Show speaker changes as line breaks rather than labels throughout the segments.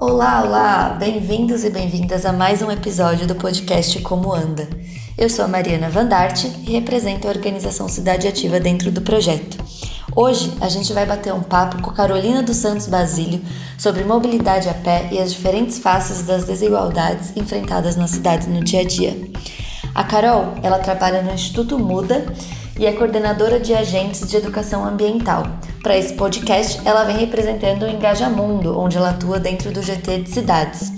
Olá, olá! Bem-vindos e bem-vindas a mais um episódio do podcast Como Anda. Eu sou a Mariana Vandarte e represento a organização Cidade Ativa dentro do projeto. Hoje a gente vai bater um papo com Carolina dos Santos Basílio sobre mobilidade a pé e as diferentes faces das desigualdades enfrentadas na cidade no dia a dia. A Carol, ela trabalha no Instituto Muda e é coordenadora de agentes de educação ambiental. Para esse podcast, ela vem representando o Engajamundo, onde ela atua dentro do GT de cidades.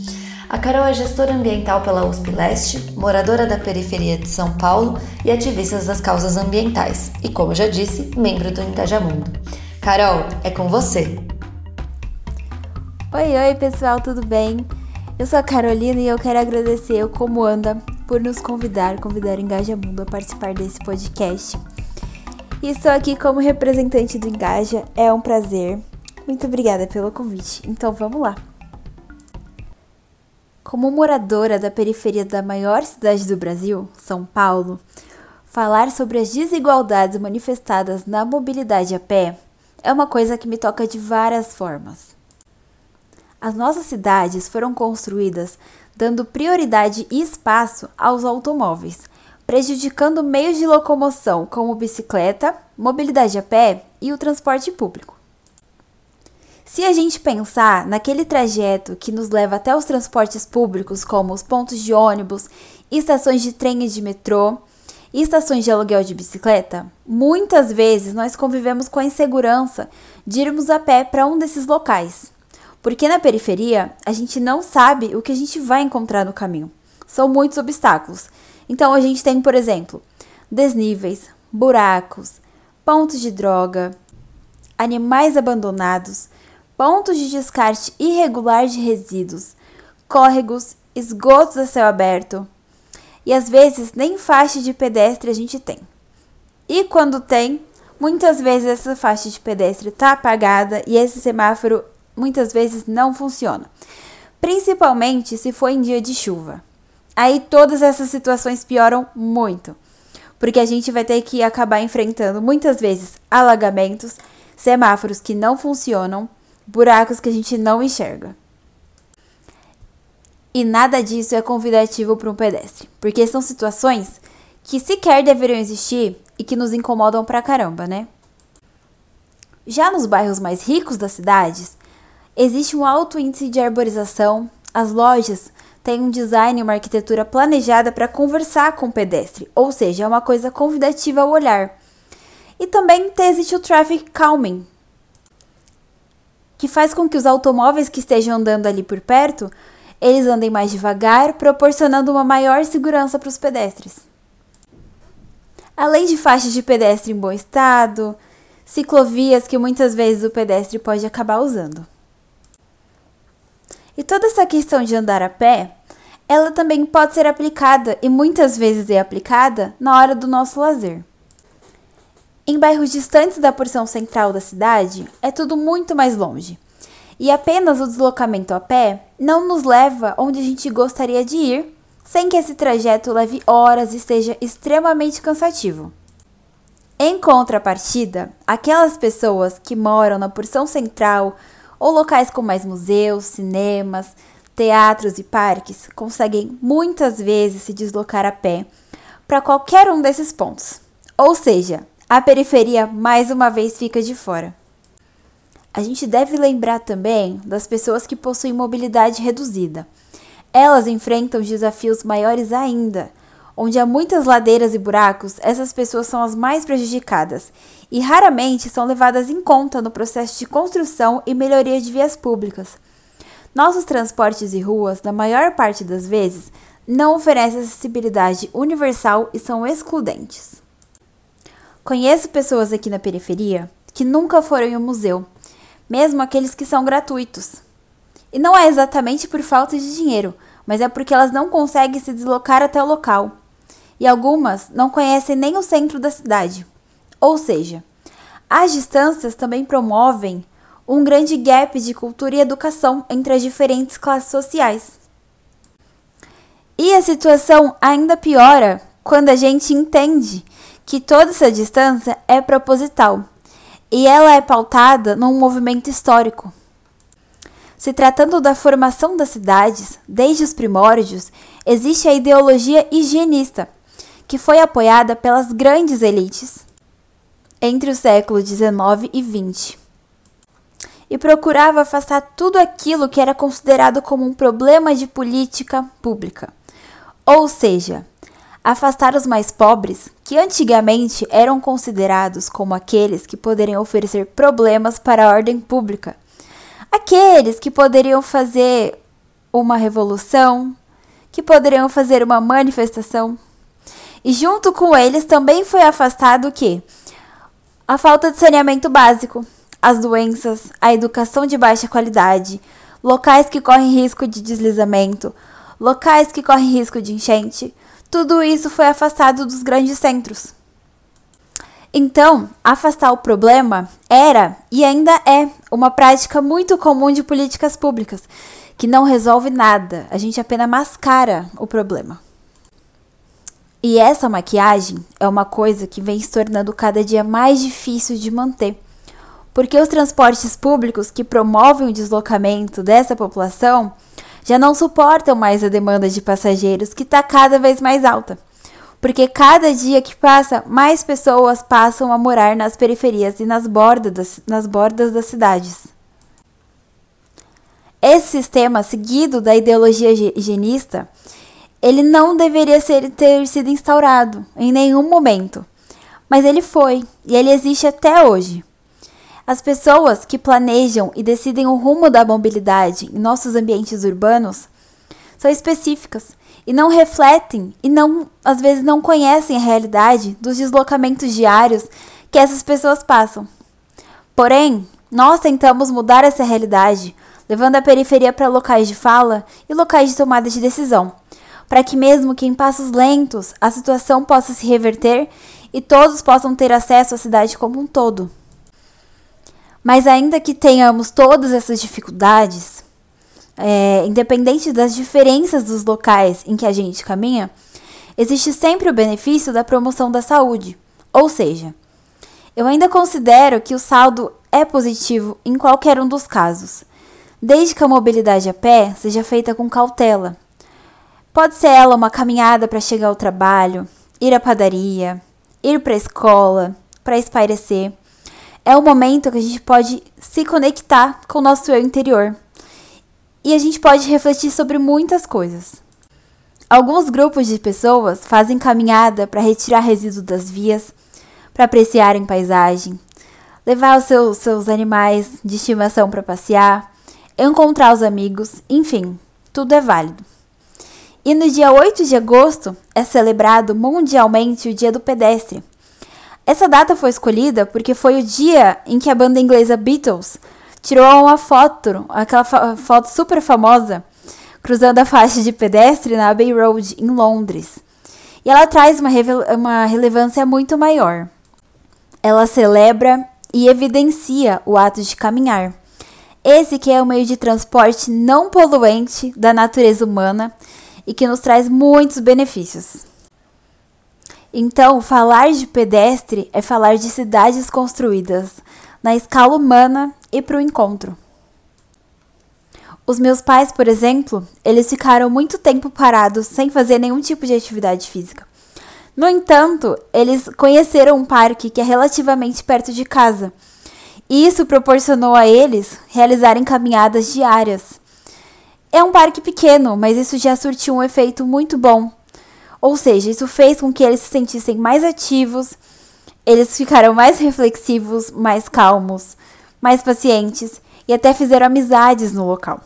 A Carol é gestora ambiental pela USP Leste, moradora da periferia de São Paulo e ativista das causas ambientais. E, como já disse, membro do Engajamundo. Carol, é com você!
Oi, oi pessoal, tudo bem? Eu sou a Carolina e eu quero agradecer o Como Anda por nos convidar, convidar o Engaja Mundo a participar desse podcast. E estou aqui como representante do Engaja, é um prazer. Muito obrigada pelo convite. Então vamos lá. Como moradora da periferia da maior cidade do Brasil, São Paulo, falar sobre as desigualdades manifestadas na mobilidade a pé é uma coisa que me toca de várias formas. As nossas cidades foram construídas dando prioridade e espaço aos automóveis, prejudicando meios de locomoção como bicicleta, mobilidade a pé e o transporte público. Se a gente pensar naquele trajeto que nos leva até os transportes públicos, como os pontos de ônibus, estações de trem e de metrô, e estações de aluguel de bicicleta, muitas vezes nós convivemos com a insegurança de irmos a pé para um desses locais. Porque na periferia, a gente não sabe o que a gente vai encontrar no caminho. São muitos obstáculos. Então a gente tem, por exemplo, desníveis, buracos, pontos de droga, animais abandonados, pontos de descarte irregular de resíduos, córregos, esgotos a céu aberto. E às vezes nem faixa de pedestre a gente tem. E quando tem, muitas vezes essa faixa de pedestre está apagada e esse semáforo muitas vezes não funciona, principalmente se for em dia de chuva. Aí todas essas situações pioram muito, porque a gente vai ter que acabar enfrentando muitas vezes alagamentos, semáforos que não funcionam, buracos que a gente não enxerga. E nada disso é convidativo para um pedestre, porque são situações que sequer deveriam existir e que nos incomodam pra caramba, né? Já nos bairros mais ricos das cidades, Existe um alto índice de arborização, as lojas têm um design e uma arquitetura planejada para conversar com o pedestre, ou seja, é uma coisa convidativa ao olhar. E também existe o traffic calming, que faz com que os automóveis que estejam andando ali por perto, eles andem mais devagar, proporcionando uma maior segurança para os pedestres. Além de faixas de pedestre em bom estado, ciclovias que muitas vezes o pedestre pode acabar usando. E toda essa questão de andar a pé, ela também pode ser aplicada e muitas vezes é aplicada na hora do nosso lazer. Em bairros distantes da porção central da cidade, é tudo muito mais longe. E apenas o deslocamento a pé não nos leva onde a gente gostaria de ir, sem que esse trajeto leve horas e seja extremamente cansativo. Em contrapartida, aquelas pessoas que moram na porção central ou locais com mais museus, cinemas, teatros e parques conseguem muitas vezes se deslocar a pé para qualquer um desses pontos. Ou seja, a periferia mais uma vez fica de fora. A gente deve lembrar também das pessoas que possuem mobilidade reduzida. Elas enfrentam desafios maiores ainda, onde há muitas ladeiras e buracos, essas pessoas são as mais prejudicadas e raramente são levadas em conta no processo de construção e melhoria de vias públicas. Nossos transportes e ruas, na maior parte das vezes, não oferecem acessibilidade universal e são excludentes. Conheço pessoas aqui na periferia que nunca foram em um museu, mesmo aqueles que são gratuitos. E não é exatamente por falta de dinheiro, mas é porque elas não conseguem se deslocar até o local e algumas não conhecem nem o centro da cidade. Ou seja, as distâncias também promovem um grande gap de cultura e educação entre as diferentes classes sociais. E a situação ainda piora quando a gente entende que toda essa distância é proposital e ela é pautada num movimento histórico. Se tratando da formação das cidades, desde os primórdios, existe a ideologia higienista, que foi apoiada pelas grandes elites entre os séculos XIX e XX, e procurava afastar tudo aquilo que era considerado como um problema de política pública, ou seja, afastar os mais pobres, que antigamente eram considerados como aqueles que poderiam oferecer problemas para a ordem pública Aqueles que poderiam fazer uma revolução, que poderiam fazer uma manifestação. E junto com eles também foi afastado o quê? A falta de saneamento básico, as doenças, a educação de baixa qualidade, locais que correm risco de deslizamento, locais que correm risco de enchente. Tudo isso foi afastado dos grandes centros. Então, afastar o problema era e ainda é uma prática muito comum de políticas públicas, que não resolve nada, a gente apenas mascara o problema. E essa maquiagem é uma coisa que vem se tornando cada dia mais difícil de manter, porque os transportes públicos que promovem o deslocamento dessa população já não suportam mais a demanda de passageiros que está cada vez mais alta porque cada dia que passa, mais pessoas passam a morar nas periferias e nas bordas das, nas bordas das cidades. Esse sistema, seguido da ideologia higienista, ele não deveria ser, ter sido instaurado em nenhum momento, mas ele foi e ele existe até hoje. As pessoas que planejam e decidem o rumo da mobilidade em nossos ambientes urbanos são específicas e não refletem e não às vezes não conhecem a realidade dos deslocamentos diários que essas pessoas passam. Porém, nós tentamos mudar essa realidade, levando a periferia para locais de fala e locais de tomada de decisão, para que mesmo que em passos lentos a situação possa se reverter e todos possam ter acesso à cidade como um todo. Mas ainda que tenhamos todas essas dificuldades, é, independente das diferenças dos locais em que a gente caminha, existe sempre o benefício da promoção da saúde. Ou seja, eu ainda considero que o saldo é positivo em qualquer um dos casos, desde que a mobilidade a pé seja feita com cautela. Pode ser ela uma caminhada para chegar ao trabalho, ir à padaria, ir para a escola, para espairecer. É o momento que a gente pode se conectar com o nosso eu interior e a gente pode refletir sobre muitas coisas. Alguns grupos de pessoas fazem caminhada para retirar resíduos das vias, para apreciarem paisagem, levar os seus, seus animais de estimação para passear, encontrar os amigos, enfim, tudo é válido. E no dia 8 de agosto é celebrado mundialmente o Dia do Pedestre. Essa data foi escolhida porque foi o dia em que a banda inglesa Beatles tirou uma foto, aquela foto super famosa, cruzando a faixa de pedestre na Abbey Road, em Londres. E ela traz uma, uma relevância muito maior. Ela celebra e evidencia o ato de caminhar. Esse que é o meio de transporte não poluente da natureza humana e que nos traz muitos benefícios. Então, falar de pedestre é falar de cidades construídas na escala humana e para o encontro. Os meus pais, por exemplo, eles ficaram muito tempo parados sem fazer nenhum tipo de atividade física. No entanto, eles conheceram um parque que é relativamente perto de casa. E isso proporcionou a eles realizarem caminhadas diárias. É um parque pequeno, mas isso já surtiu um efeito muito bom. Ou seja, isso fez com que eles se sentissem mais ativos, eles ficaram mais reflexivos, mais calmos, mais pacientes e até fizeram amizades no local.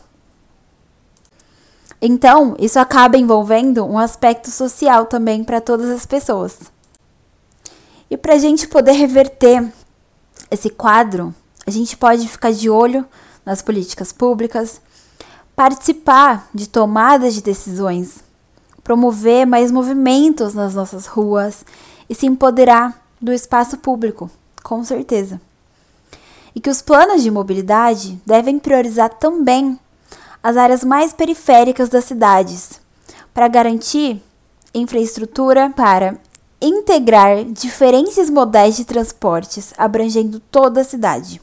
Então, isso acaba envolvendo um aspecto social também para todas as pessoas. E para a gente poder reverter esse quadro, a gente pode ficar de olho nas políticas públicas, participar de tomadas de decisões, promover mais movimentos nas nossas ruas e se empoderar do espaço público, com certeza e que os planos de mobilidade devem priorizar também as áreas mais periféricas das cidades, para garantir infraestrutura para integrar diferentes modais de transportes abrangendo toda a cidade.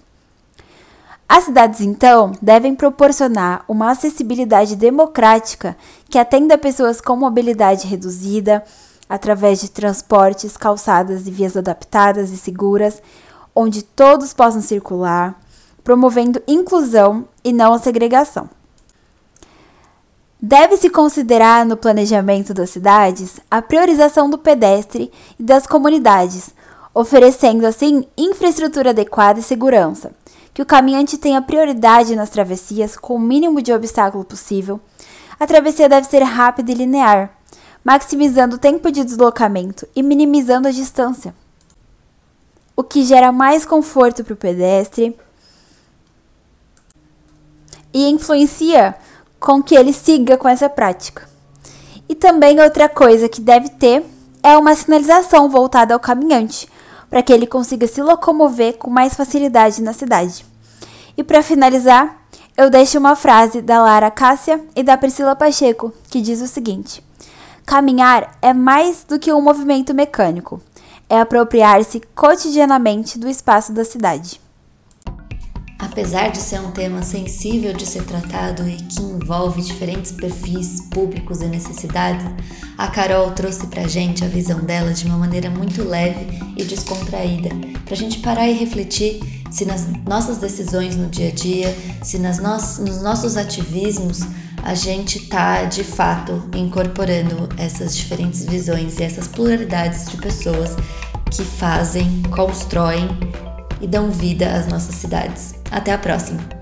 As cidades, então, devem proporcionar uma acessibilidade democrática que atenda pessoas com mobilidade reduzida, através de transportes, calçadas e vias adaptadas e seguras, onde todos possam circular, promovendo inclusão e não a segregação. Deve-se considerar no planejamento das cidades a priorização do pedestre e das comunidades, oferecendo assim infraestrutura adequada e segurança, que o caminhante tenha prioridade nas travessias com o mínimo de obstáculo possível. A travessia deve ser rápida e linear, maximizando o tempo de deslocamento e minimizando a distância, o que gera mais conforto para o pedestre e influencia com que ele siga com essa prática. E também outra coisa que deve ter é uma sinalização voltada ao caminhante, para que ele consiga se locomover com mais facilidade na cidade. E para finalizar, eu deixo uma frase da Lara Cássia e da Priscila Pacheco, que diz o seguinte: Caminhar é mais do que um movimento mecânico, é apropriar-se cotidianamente do espaço da cidade.
Apesar de ser um tema sensível de ser tratado e que envolve diferentes perfis, públicos e necessidades, a Carol trouxe pra gente a visão dela de uma maneira muito leve e descontraída, pra gente parar e refletir se nas nossas decisões no dia a dia, se nas no nos nossos ativismos, a gente tá de fato incorporando essas diferentes visões e essas pluralidades de pessoas que fazem, constroem e dão vida às nossas cidades. Até a próxima!